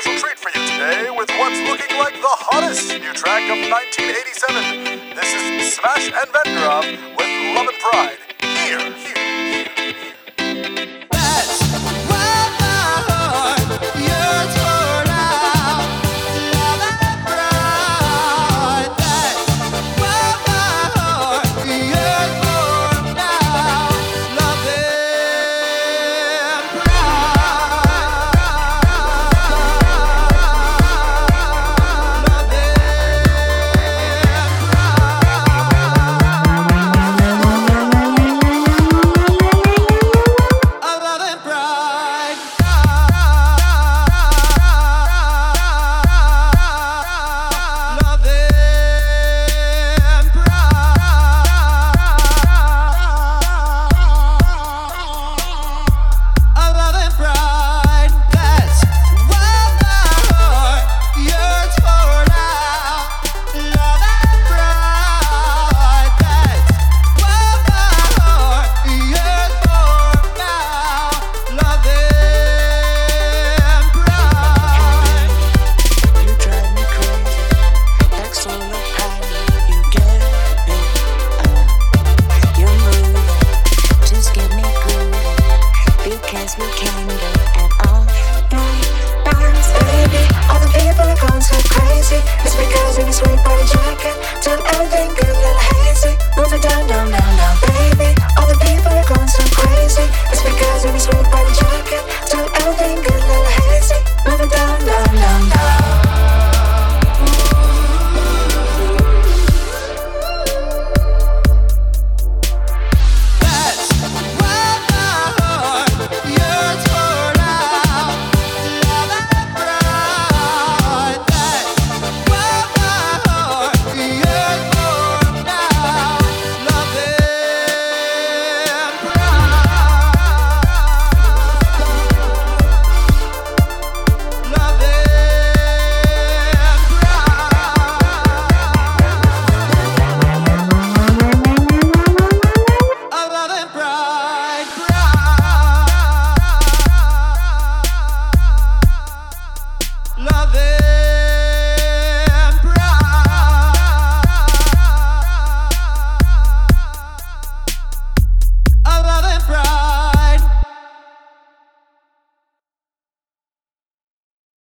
special treat for you today with what's looking like the hottest new track of 1987. This is Smash and Vengerov with Love and Pride Cosmic Calendar love it.